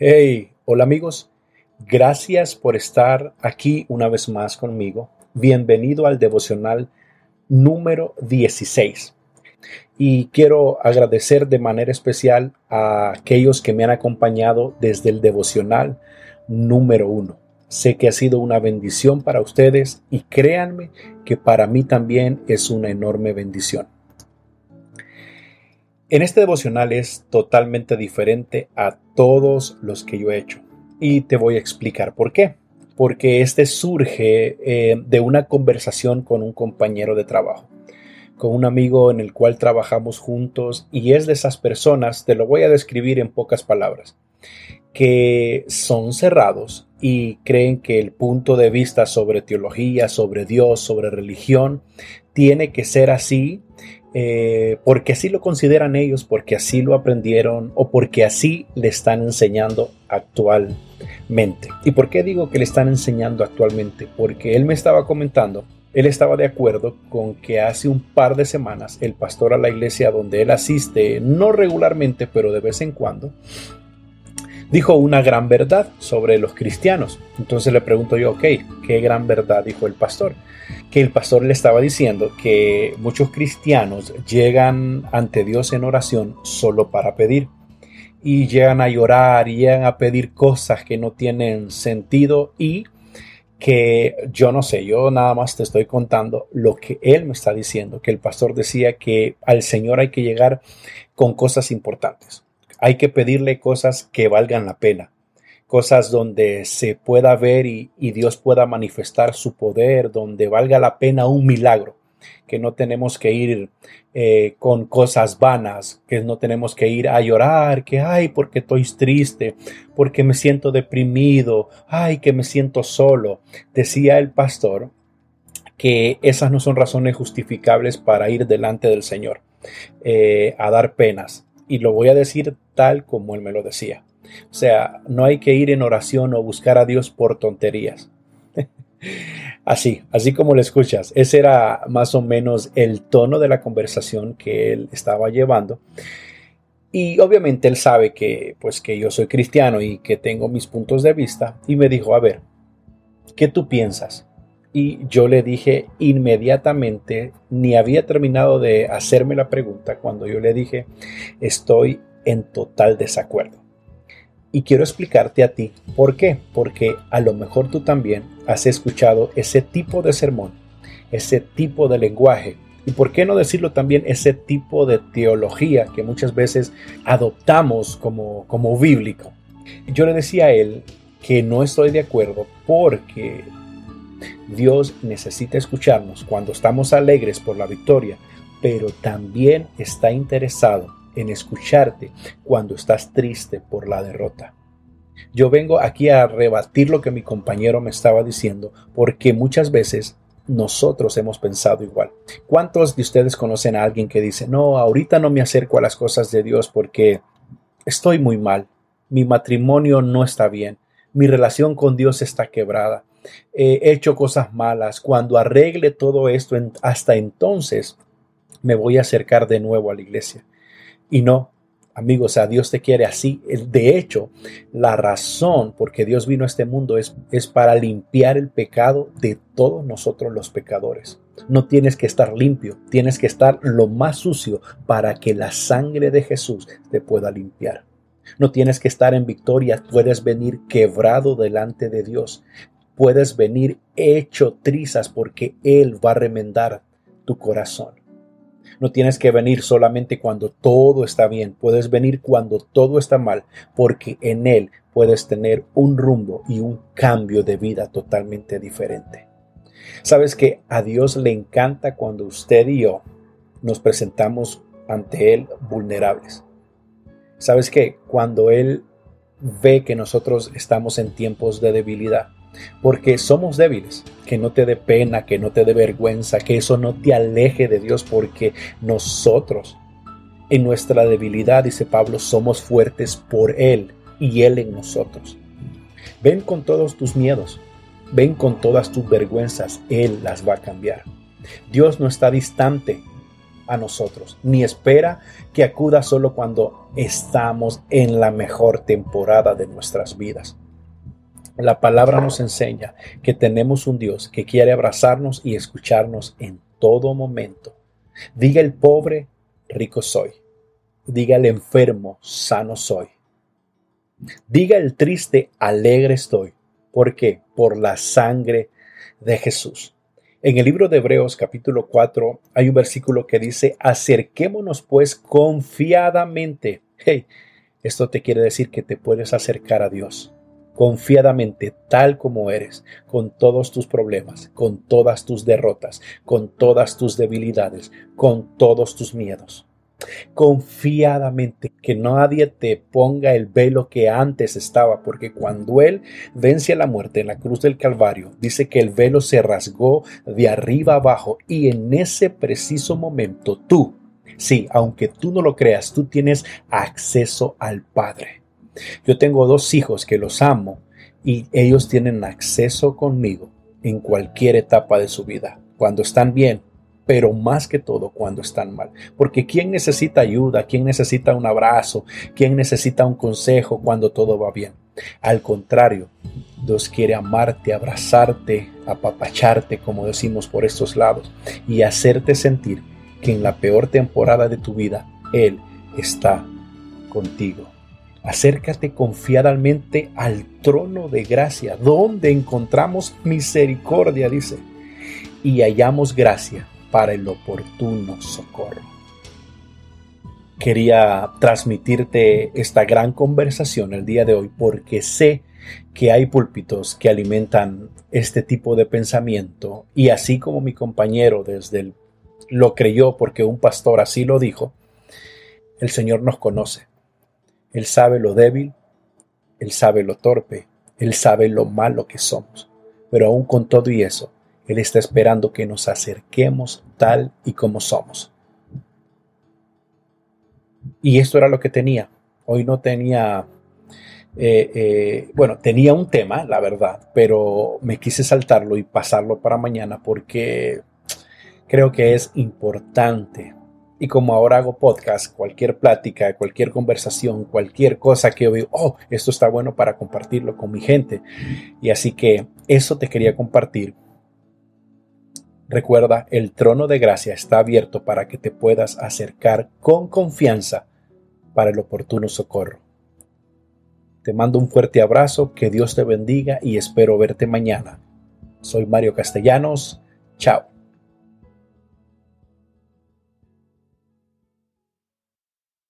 Hey, hola amigos, gracias por estar aquí una vez más conmigo. Bienvenido al devocional número 16. Y quiero agradecer de manera especial a aquellos que me han acompañado desde el devocional número 1. Sé que ha sido una bendición para ustedes y créanme que para mí también es una enorme bendición. En este devocional es totalmente diferente a todos los que yo he hecho y te voy a explicar por qué. Porque este surge eh, de una conversación con un compañero de trabajo, con un amigo en el cual trabajamos juntos y es de esas personas, te lo voy a describir en pocas palabras, que son cerrados y creen que el punto de vista sobre teología, sobre Dios, sobre religión, tiene que ser así eh, porque así lo consideran ellos, porque así lo aprendieron o porque así le están enseñando actualmente. ¿Y por qué digo que le están enseñando actualmente? Porque él me estaba comentando, él estaba de acuerdo con que hace un par de semanas el pastor a la iglesia donde él asiste, no regularmente, pero de vez en cuando, dijo una gran verdad sobre los cristianos. Entonces le pregunto yo, ok, ¿qué gran verdad dijo el pastor? Que el pastor le estaba diciendo que muchos cristianos llegan ante Dios en oración solo para pedir. Y llegan a llorar y llegan a pedir cosas que no tienen sentido y que yo no sé, yo nada más te estoy contando lo que él me está diciendo, que el pastor decía que al Señor hay que llegar con cosas importantes hay que pedirle cosas que valgan la pena, cosas donde se pueda ver y, Dios pueda manifestar su poder, donde valga la pena un milagro, que no tenemos que ir eh, con cosas vanas, que no tenemos que ir a llorar, que ay, porque estoy triste, porque me siento deprimido, ay, que me siento solo. Decía el pastor que esas no son razones justificables para ir delante del Señor eh, a dar penas y lo voy a decir tal como él me lo decía. O sea, no hay que ir en oración o buscar a Dios por tonterías. así, así como lo escuchas. Ese era más o menos el tono de la conversación que él estaba llevando. Y obviamente él sabe que pues que yo soy cristiano y que tengo mis puntos de vista y me dijo, "A ver, ¿qué tú piensas?" Y yo le dije inmediatamente, ni había terminado de hacerme la pregunta cuando yo le dije, estoy en total desacuerdo. Y quiero explicarte a ti por qué. Porque a lo mejor tú también has escuchado ese tipo de sermón, ese tipo de lenguaje. Y por qué no decirlo también ese tipo de teología que muchas veces adoptamos como, como bíblico. Yo le decía a él que no estoy de acuerdo porque Dios necesita escucharnos cuando estamos alegres por la victoria, pero también está interesado en escucharte cuando estás triste por la derrota. Yo vengo aquí a rebatir lo que mi compañero me estaba diciendo, porque muchas veces nosotros hemos pensado igual. ¿Cuántos de ustedes conocen a alguien que dice, no, ahorita no me acerco a las cosas de Dios porque estoy muy mal, mi matrimonio no está bien, mi relación con Dios está quebrada, he hecho cosas malas, cuando arregle todo esto, hasta entonces me voy a acercar de nuevo a la iglesia. Y no, amigos, a Dios te quiere así. De hecho, la razón por que Dios vino a este mundo es, es para limpiar el pecado de todos nosotros los pecadores. No tienes que estar limpio, tienes que estar lo más sucio para que la sangre de Jesús te pueda limpiar. No tienes que estar en victoria, puedes venir quebrado delante de Dios puedes venir hecho trizas porque Él va a remendar tu corazón. No tienes que venir solamente cuando todo está bien, puedes venir cuando todo está mal, porque en Él puedes tener un rumbo y un cambio de vida totalmente diferente. Sabes que a Dios le encanta cuando usted y yo nos presentamos ante Él vulnerables. Sabes que cuando Él ve que nosotros estamos en tiempos de debilidad, porque somos débiles. Que no te dé pena, que no te dé vergüenza, que eso no te aleje de Dios, porque nosotros, en nuestra debilidad, dice Pablo, somos fuertes por Él y Él en nosotros. Ven con todos tus miedos, ven con todas tus vergüenzas, Él las va a cambiar. Dios no está distante, a nosotros, ni espera que acuda solo cuando estamos en la mejor temporada de nuestras vidas. La palabra nos enseña que tenemos un Dios que quiere abrazarnos y escucharnos en todo momento. Diga el pobre, rico soy. Diga el enfermo, sano soy. Diga el triste, alegre estoy. ¿Por qué? Por la sangre de Jesús. En el libro de Hebreos capítulo 4 hay un versículo que dice, acerquémonos pues confiadamente. Hey, esto te quiere decir que te puedes acercar a Dios confiadamente tal como eres, con todos tus problemas, con todas tus derrotas, con todas tus debilidades, con todos tus miedos confiadamente, que nadie te ponga el velo que antes estaba, porque cuando Él vence a la muerte en la cruz del Calvario, dice que el velo se rasgó de arriba abajo y en ese preciso momento tú, sí, aunque tú no lo creas, tú tienes acceso al Padre. Yo tengo dos hijos que los amo y ellos tienen acceso conmigo en cualquier etapa de su vida. Cuando están bien, pero más que todo cuando están mal. Porque ¿quién necesita ayuda? ¿Quién necesita un abrazo? ¿Quién necesita un consejo cuando todo va bien? Al contrario, Dios quiere amarte, abrazarte, apapacharte, como decimos por estos lados, y hacerte sentir que en la peor temporada de tu vida, Él está contigo. Acércate confiadamente al trono de gracia, donde encontramos misericordia, dice, y hallamos gracia para el oportuno socorro. Quería transmitirte esta gran conversación el día de hoy porque sé que hay púlpitos que alimentan este tipo de pensamiento y así como mi compañero desde el, lo creyó porque un pastor así lo dijo, el Señor nos conoce. Él sabe lo débil, Él sabe lo torpe, Él sabe lo malo que somos. Pero aún con todo y eso, él está esperando que nos acerquemos tal y como somos. Y esto era lo que tenía. Hoy no tenía, eh, eh, bueno, tenía un tema, la verdad, pero me quise saltarlo y pasarlo para mañana porque creo que es importante. Y como ahora hago podcast, cualquier plática, cualquier conversación, cualquier cosa que yo veo, oh, esto está bueno para compartirlo con mi gente. Y así que eso te quería compartir Recuerda, el trono de gracia está abierto para que te puedas acercar con confianza para el oportuno socorro. Te mando un fuerte abrazo, que Dios te bendiga y espero verte mañana. Soy Mario Castellanos. Chao.